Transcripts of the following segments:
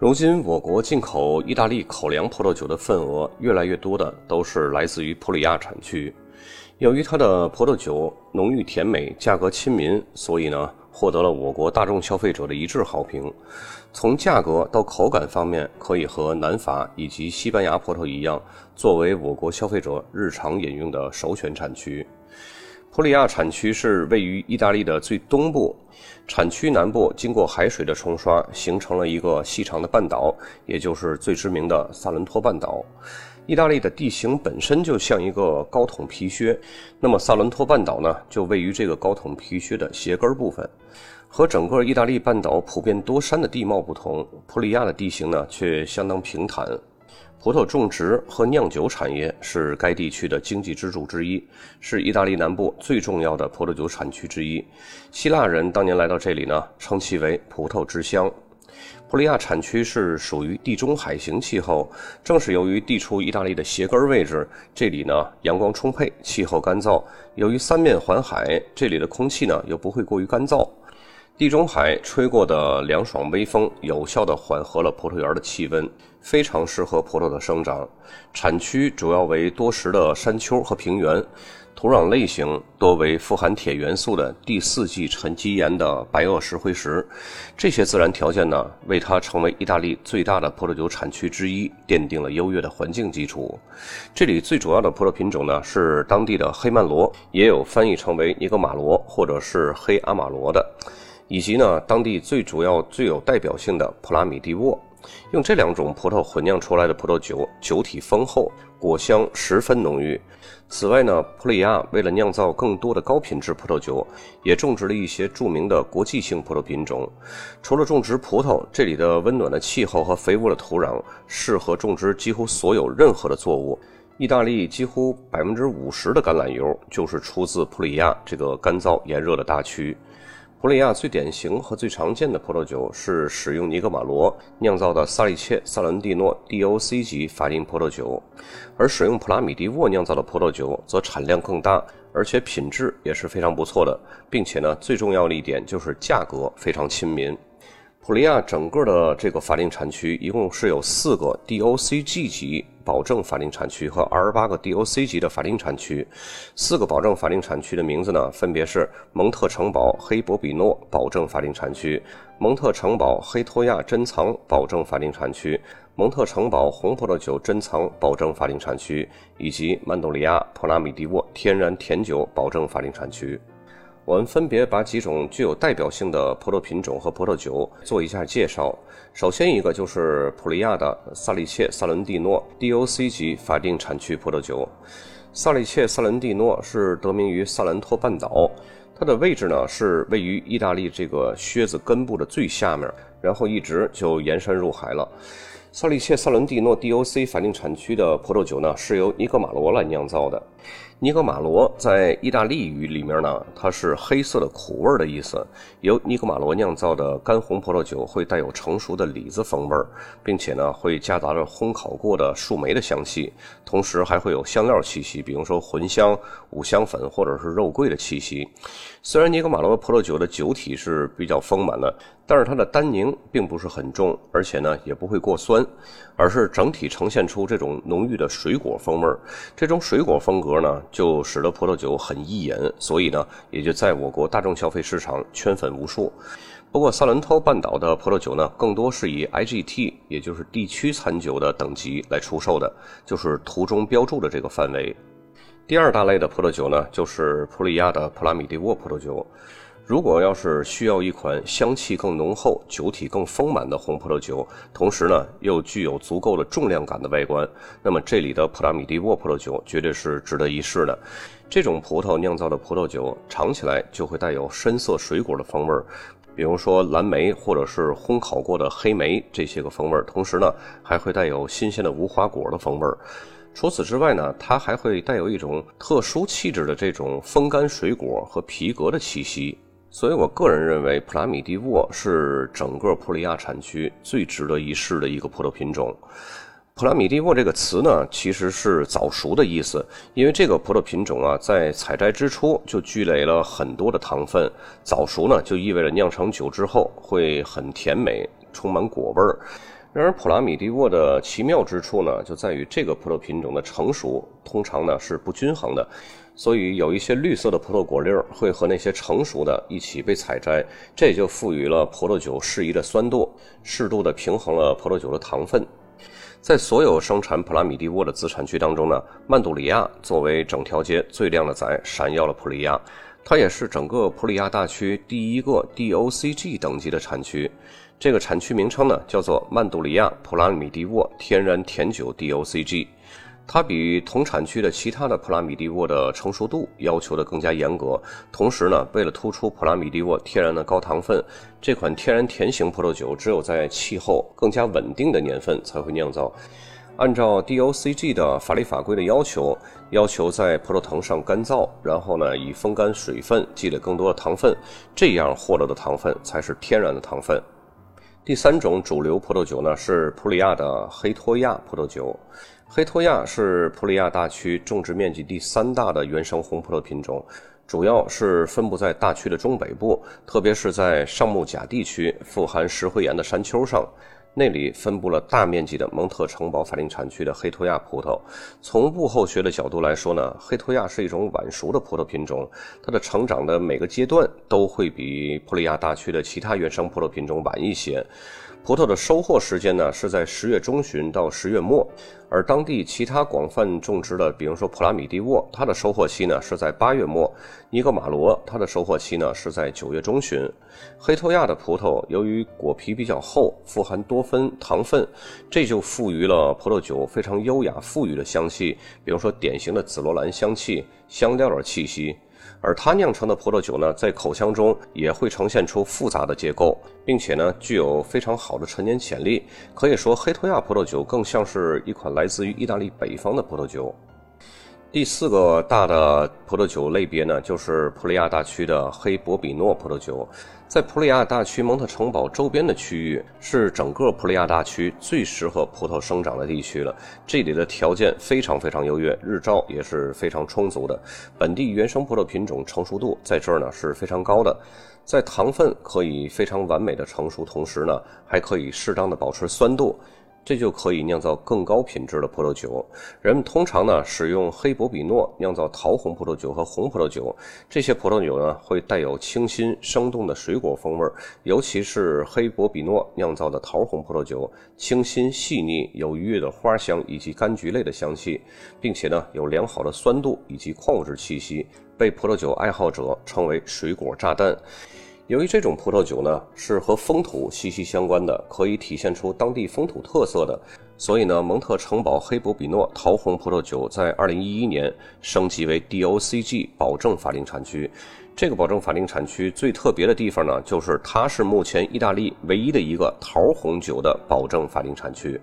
如今，我国进口意大利口粮葡萄酒的份额越来越多的都是来自于普里亚产区。由于它的葡萄酒浓郁甜美、价格亲民，所以呢，获得了我国大众消费者的一致好评。从价格到口感方面，可以和南法以及西班牙葡萄一样，作为我国消费者日常饮用的首选产区。普里亚产区是位于意大利的最东部，产区南部经过海水的冲刷，形成了一个细长的半岛，也就是最知名的萨伦托半岛。意大利的地形本身就像一个高筒皮靴，那么萨伦托半岛呢，就位于这个高筒皮靴的鞋跟部分。和整个意大利半岛普遍多山的地貌不同，普里亚的地形呢却相当平坦。葡萄种植和酿酒产业是该地区的经济支柱之一，是意大利南部最重要的葡萄酒产区之一。希腊人当年来到这里呢，称其为“葡萄之乡”。普利亚产区是属于地中海型气候，正是由于地处意大利的鞋跟位置，这里呢阳光充沛，气候干燥。由于三面环海，这里的空气呢又不会过于干燥。地中海吹过的凉爽微风，有效地缓和了葡萄园的气温，非常适合葡萄的生长。产区主要为多石的山丘和平原，土壤类型多为富含铁元素的第四纪沉积岩的白垩石灰石。这些自然条件呢，为它成为意大利最大的葡萄酒产区之一奠定了优越的环境基础。这里最主要的葡萄品种呢，是当地的黑曼罗，也有翻译成为尼格马罗或者是黑阿玛罗的。以及呢，当地最主要、最有代表性的普拉米蒂沃，用这两种葡萄混酿出来的葡萄酒，酒体丰厚，果香十分浓郁。此外呢，普里亚为了酿造更多的高品质葡萄酒，也种植了一些著名的国际性葡萄品种。除了种植葡萄，这里的温暖的气候和肥沃的土壤，适合种植几乎所有任何的作物。意大利几乎百分之五十的橄榄油就是出自普里亚这个干燥炎热的大区。普利亚最典型和最常见的葡萄酒是使用尼格马罗酿造的萨利切萨伦蒂诺 DOC 级法定葡萄酒，而使用普拉米迪沃酿造的葡萄酒则产量更大，而且品质也是非常不错的，并且呢，最重要的一点就是价格非常亲民。普利亚整个的这个法定产区一共是有四个 DOCG 级保证法定产区和二十八个 DOC 级的法定产区。四个保证法定产区的名字呢，分别是蒙特城堡黑博比诺保证法定产区、蒙特城堡黑托亚珍藏保证法定产区、蒙特城堡红葡萄酒珍藏保证法定产区，以及曼多利亚普拉米迪沃天然甜酒保证法定产区。我们分别把几种具有代表性的葡萄品种和葡萄酒做一下介绍。首先一个就是普利亚的萨利切萨伦蒂诺 DOC 级法定产区葡萄酒。萨利切萨伦蒂诺是得名于萨兰托半岛，它的位置呢是位于意大利这个靴子根部的最下面，然后一直就延伸入海了。萨利切萨伦蒂诺 DOC 法定产区的葡萄酒呢，是由尼格马罗来酿造的。尼格马罗在意大利语里面呢，它是黑色的苦味的意思。由尼格马罗酿造的干红葡萄酒会带有成熟的李子风味，并且呢会夹杂着烘烤过的树莓的香气，同时还会有香料气息，比如说茴香、五香粉或者是肉桂的气息。虽然尼格马罗葡萄酒的酒体是比较丰满的，但是它的单宁并不是很重，而且呢也不会过酸，而是整体呈现出这种浓郁的水果风味。这种水果风格呢。就使得葡萄酒很易饮，所以呢，也就在我国大众消费市场圈粉无数。不过，萨伦托半岛的葡萄酒呢，更多是以 IGT，也就是地区餐酒的等级来出售的，就是图中标注的这个范围。第二大类的葡萄酒呢，就是普利亚的普拉米蒂沃葡萄酒。如果要是需要一款香气更浓厚、酒体更丰满的红葡萄酒，同时呢又具有足够的重量感的外观，那么这里的普拉米蒂沃葡萄酒绝对是值得一试的。这种葡萄酿造的葡萄酒尝起来就会带有深色水果的风味，比如说蓝莓或者是烘烤过的黑莓这些个风味，同时呢还会带有新鲜的无花果的风味。除此之外呢，它还会带有一种特殊气质的这种风干水果和皮革的气息。所以我个人认为，普拉米蒂沃是整个普利亚产区最值得一试的一个葡萄品种。普拉米蒂沃这个词呢，其实是早熟的意思，因为这个葡萄品种啊，在采摘之初就积累了很多的糖分。早熟呢，就意味着酿成酒之后会很甜美，充满果味儿。然而，普拉米蒂沃的奇妙之处呢，就在于这个葡萄品种的成熟通常呢是不均衡的。所以有一些绿色的葡萄果粒儿会和那些成熟的一起被采摘，这也就赋予了葡萄酒适宜的酸度，适度的平衡了葡萄酒的糖分。在所有生产普拉米蒂沃的子产区当中呢，曼杜里亚作为整条街最靓的仔，闪耀了普利亚。它也是整个普利亚大区第一个 DOCG 等级的产区。这个产区名称呢，叫做曼杜里亚普拉米蒂沃天然甜酒 DOCG。它比同产区的其他的普拉米蒂沃的成熟度要求的更加严格，同时呢，为了突出普拉米蒂沃天然的高糖分，这款天然甜型葡萄酒只有在气候更加稳定的年份才会酿造。按照 DOCG 的法律法规的要求，要求在葡萄藤上干燥，然后呢，以风干水分积累更多的糖分，这样获得的糖分才是天然的糖分。第三种主流葡萄酒呢，是普里亚的黑托亚葡萄酒。黑托亚是普利亚大区种植面积第三大的原生红葡萄品种，主要是分布在大区的中北部，特别是在上木甲地区富含石灰岩的山丘上。那里分布了大面积的蒙特城堡法定产区的黑托亚葡萄。从物候学的角度来说呢，黑托亚是一种晚熟的葡萄品种，它的成长的每个阶段都会比普利亚大区的其他原生葡萄品种晚一些。葡萄的收获时间呢是在十月中旬到十月末，而当地其他广泛种植的，比如说普拉米蒂沃，它的收获期呢是在八月末；尼格马罗，它的收获期呢是在九月中旬。黑托亚的葡萄由于果皮比较厚，富含多酚糖分，这就赋予了葡萄酒非常优雅富裕的香气，比如说典型的紫罗兰香气、香料的气息。而它酿成的葡萄酒呢，在口腔中也会呈现出复杂的结构，并且呢，具有非常好的陈年潜力。可以说，黑托亚葡萄酒更像是一款来自于意大利北方的葡萄酒。第四个大的葡萄酒类别呢，就是普利亚大区的黑博比诺葡萄酒。在普利亚大区蒙特城堡周边的区域，是整个普利亚大区最适合葡萄生长的地区了。这里的条件非常非常优越，日照也是非常充足的。本地原生葡萄品种成熟度在这儿呢是非常高的，在糖分可以非常完美的成熟，同时呢还可以适当的保持酸度。这就可以酿造更高品质的葡萄酒。人们通常呢使用黑博比诺酿造桃红葡萄酒和红葡萄酒。这些葡萄酒呢会带有清新生动的水果风味，尤其是黑博比诺酿造的桃红葡萄酒，清新细腻，有愉悦的花香以及柑橘类的香气，并且呢有良好的酸度以及矿物质气息，被葡萄酒爱好者称为“水果炸弹”。由于这种葡萄酒呢是和风土息息相关的，可以体现出当地风土特色的，所以呢，蒙特城堡黑博比诺桃红葡萄酒在2011年升级为 DOCG 保证法定产区。这个保证法定产区最特别的地方呢，就是它是目前意大利唯一的一个桃红酒的保证法定产区。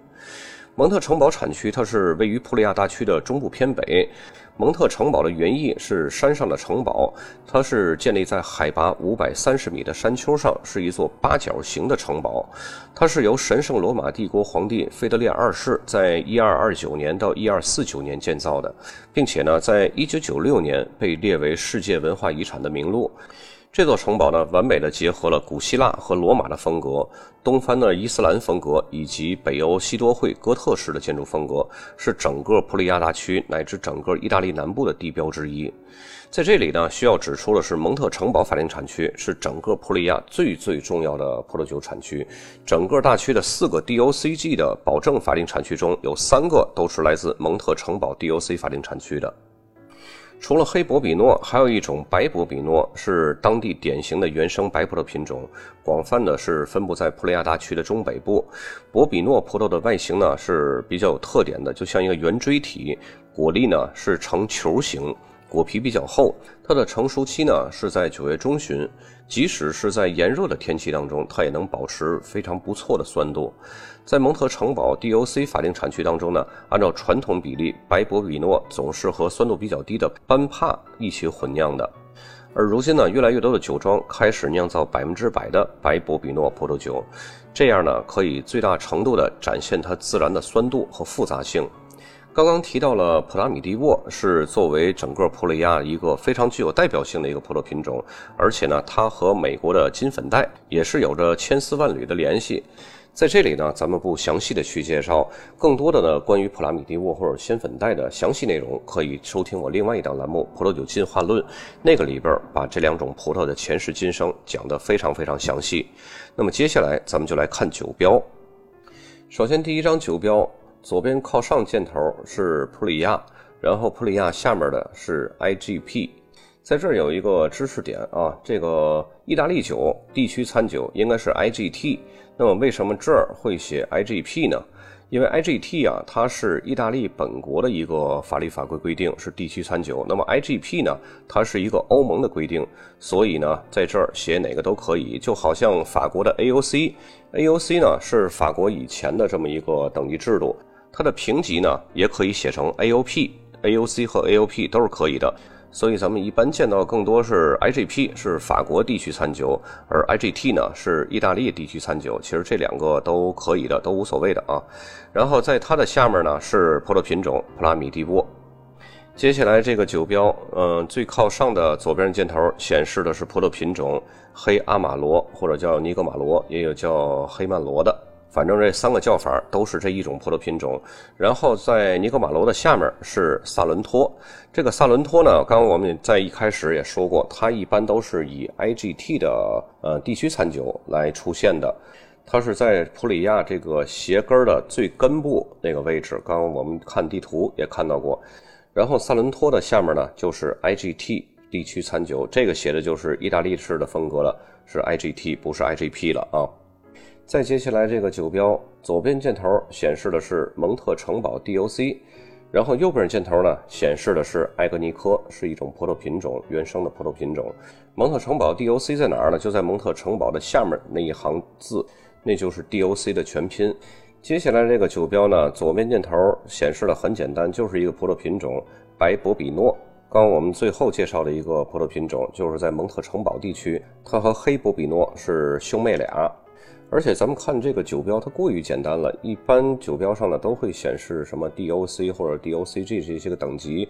蒙特城堡产区它是位于普利亚大区的中部偏北。蒙特城堡的原意是山上的城堡，它是建立在海拔五百三十米的山丘上，是一座八角形的城堡。它是由神圣罗马帝国皇帝腓德烈二世在一二二九年到一二四九年建造的，并且呢，在一九九六年被列为世界文化遗产的名录。这座城堡呢，完美的结合了古希腊和罗马的风格、东方的伊斯兰风格以及北欧西多会哥特式的建筑风格，是整个普利亚大区乃至整个意大利南部的地标之一。在这里呢，需要指出的是，蒙特城堡法定产区是整个普利亚最最重要的葡萄酒产区。整个大区的四个 DOCG 的保证法定产区中有三个都是来自蒙特城堡 DOC 法定产区的。除了黑博比诺，还有一种白博比诺，是当地典型的原生白葡萄品种，广泛的是分布在普雷亚大区的中北部。博比诺葡萄的外形呢是比较有特点的，就像一个圆锥体，果粒呢是呈球形，果皮比较厚，它的成熟期呢是在九月中旬。即使是在炎热的天气当中，它也能保持非常不错的酸度。在蒙特城堡 DOC 法定产区当中呢，按照传统比例，白博比诺总是和酸度比较低的班帕一起混酿的。而如今呢，越来越多的酒庄开始酿造百分之百的白博比诺葡萄酒，这样呢，可以最大程度的展现它自然的酸度和复杂性。刚刚提到了普拉米蒂沃是作为整个普雷亚一个非常具有代表性的一个葡萄品种，而且呢，它和美国的金粉黛也是有着千丝万缕的联系。在这里呢，咱们不详细的去介绍，更多的呢，关于普拉米蒂沃或者仙粉黛的详细内容，可以收听我另外一档栏目《葡萄酒进化论》，那个里边把这两种葡萄的前世今生讲得非常非常详细。那么接下来咱们就来看酒标，首先第一张酒标。左边靠上箭头是普里亚，然后普里亚下面的是 IGP，在这儿有一个知识点啊，这个意大利酒地区餐酒应该是 IGT，那么为什么这儿会写 IGP 呢？因为 IGT 啊，它是意大利本国的一个法律法规规定是地区餐酒，那么 IGP 呢，它是一个欧盟的规定，所以呢，在这儿写哪个都可以，就好像法国的 AOC，AOC 呢是法国以前的这么一个等级制度。它的评级呢，也可以写成 AOP、AOC 和 AOP 都是可以的，所以咱们一般见到更多是 IGP 是法国地区餐酒，而 IGT 呢是意大利地区餐酒。其实这两个都可以的，都无所谓的啊。然后在它的下面呢是葡萄品种普拉米蒂波。接下来这个酒标，嗯，最靠上的左边箭头显示的是葡萄品种黑阿玛罗，或者叫尼格马罗，也有叫黑曼罗的。反正这三个叫法都是这一种葡萄品种，然后在尼格马罗的下面是萨伦托。这个萨伦托呢，刚刚我们在一开始也说过，它一般都是以 IGT 的呃地区餐酒来出现的。它是在普里亚这个鞋跟的最根部那个位置。刚刚我们看地图也看到过。然后萨伦托的下面呢就是 IGT 地区餐酒，这个写的就是意大利式的风格了，是 IGT 不是 IGP 了啊。再接下来，这个酒标左边箭头显示的是蒙特城堡 DOC，然后右边箭头呢显示的是埃格尼科，是一种葡萄品种，原生的葡萄品种。蒙特城堡 DOC 在哪儿呢？就在蒙特城堡的下面那一行字，那就是 DOC 的全拼。接下来这个酒标呢，左边箭头显示的很简单，就是一个葡萄品种白博比诺。刚我们最后介绍的一个葡萄品种，就是在蒙特城堡地区，它和黑博比诺是兄妹俩。而且咱们看这个酒标，它过于简单了。一般酒标上呢都会显示什么 DOC 或者 DOCG 这些个等级，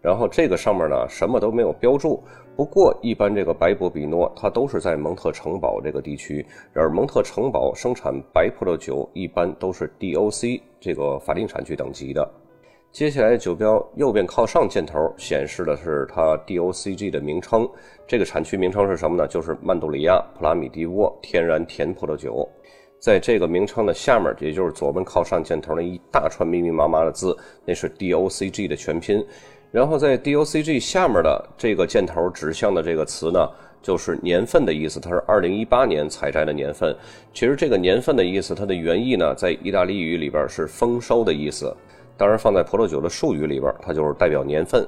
然后这个上面呢什么都没有标注。不过一般这个白博比诺它都是在蒙特城堡这个地区，而蒙特城堡生产白葡萄酒一般都是 DOC 这个法定产区等级的。接下来酒标右边靠上箭头显示的是它 DOCG 的名称，这个产区名称是什么呢？就是曼杜里亚普拉米蒂沃天然甜葡萄酒。在这个名称的下面，也就是左边靠上箭头那一大串密密麻麻的字，那是 DOCG 的全拼。然后在 DOCG 下面的这个箭头指向的这个词呢，就是年份的意思，它是2018年采摘的年份。其实这个年份的意思，它的原意呢，在意大利语里边是丰收的意思。当然，放在葡萄酒的术语里边，它就是代表年份。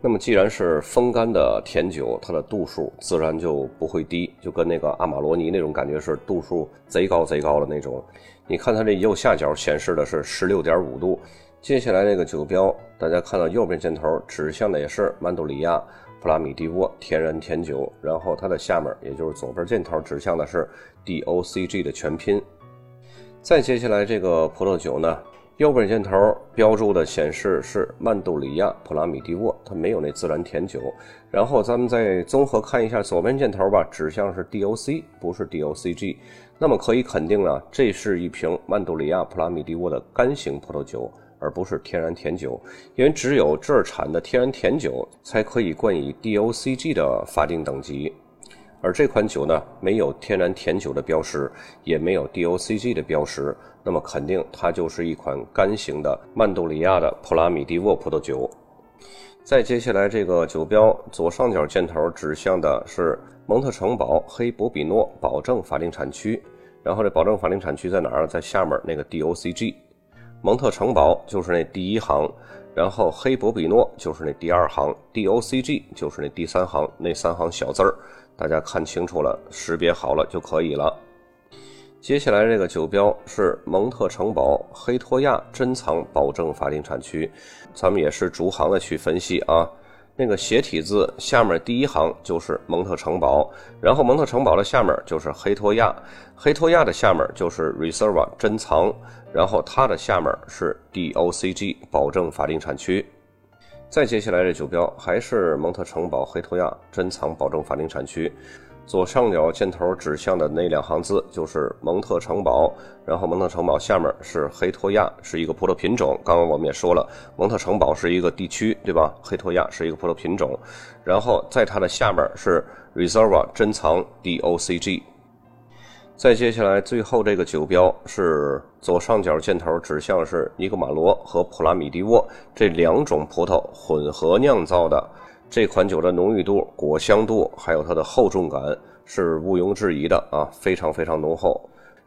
那么，既然是风干的甜酒，它的度数自然就不会低，就跟那个阿玛罗尼那种感觉是度数贼高贼高的那种。你看它这右下角显示的是十六点五度。接下来这个酒标，大家看到右边箭头指向的也是曼杜里亚普拉米蒂沃天然甜酒，然后它的下面也就是左边箭头指向的是 DOCG 的全拼。再接下来这个葡萄酒呢？右边箭头标注的显示是曼杜里亚普拉米蒂沃，它没有那自然甜酒。然后咱们再综合看一下左边箭头吧，指向是 DOC，不是 DOCG。那么可以肯定啊，这是一瓶曼杜里亚普拉米蒂沃的干型葡萄酒，而不是天然甜酒。因为只有这儿产的天然甜酒才可以冠以 DOCG 的法定等级。而这款酒呢，没有天然甜酒的标识，也没有 DOCG 的标识，那么肯定它就是一款干型的曼杜里亚的普拉米蒂沃葡萄酒。再接下来，这个酒标左上角箭头指向的是蒙特城堡黑博比诺保证法定产区，然后这保证法定产区在哪儿？在下面那个 DOCG。蒙特城堡就是那第一行。然后黑博比诺就是那第二行，DOCG 就是那第三行，那三行小字儿，大家看清楚了，识别好了就可以了。接下来这个酒标是蒙特城堡黑托亚珍藏保证法定产区，咱们也是逐行的去分析啊。那个斜体字下面第一行就是蒙特城堡，然后蒙特城堡的下面就是黑托亚，黑托亚的下面就是 Reserva 珍藏，然后它的下面是 DOCG 保证法定产区。再接下来这酒标还是蒙特城堡黑托亚珍藏保证法定产区。左上角箭头指向的那两行字就是蒙特城堡，然后蒙特城堡下面是黑托亚，是一个葡萄品种。刚刚我们也说了，蒙特城堡是一个地区，对吧？黑托亚是一个葡萄品种，然后在它的下面是 Reserva 珍藏 DOCG。再接下来最后这个酒标是左上角箭头指向是尼格马罗和普拉米蒂沃这两种葡萄混合酿造的。这款酒的浓郁度、果香度，还有它的厚重感是毋庸置疑的啊，非常非常浓厚。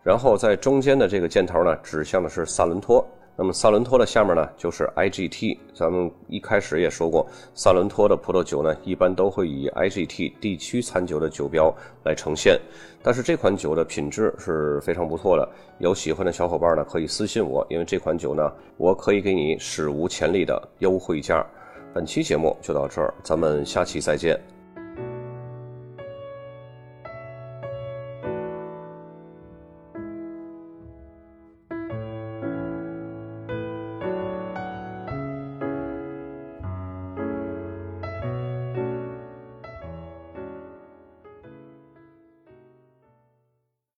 然后在中间的这个箭头呢，指向的是萨伦托。那么萨伦托的下面呢，就是 IGT。咱们一开始也说过，萨伦托的葡萄酒呢，一般都会以 IGT 地区餐酒的酒标来呈现。但是这款酒的品质是非常不错的，有喜欢的小伙伴呢，可以私信我，因为这款酒呢，我可以给你史无前例的优惠价。本期节目就到这儿，咱们下期再见。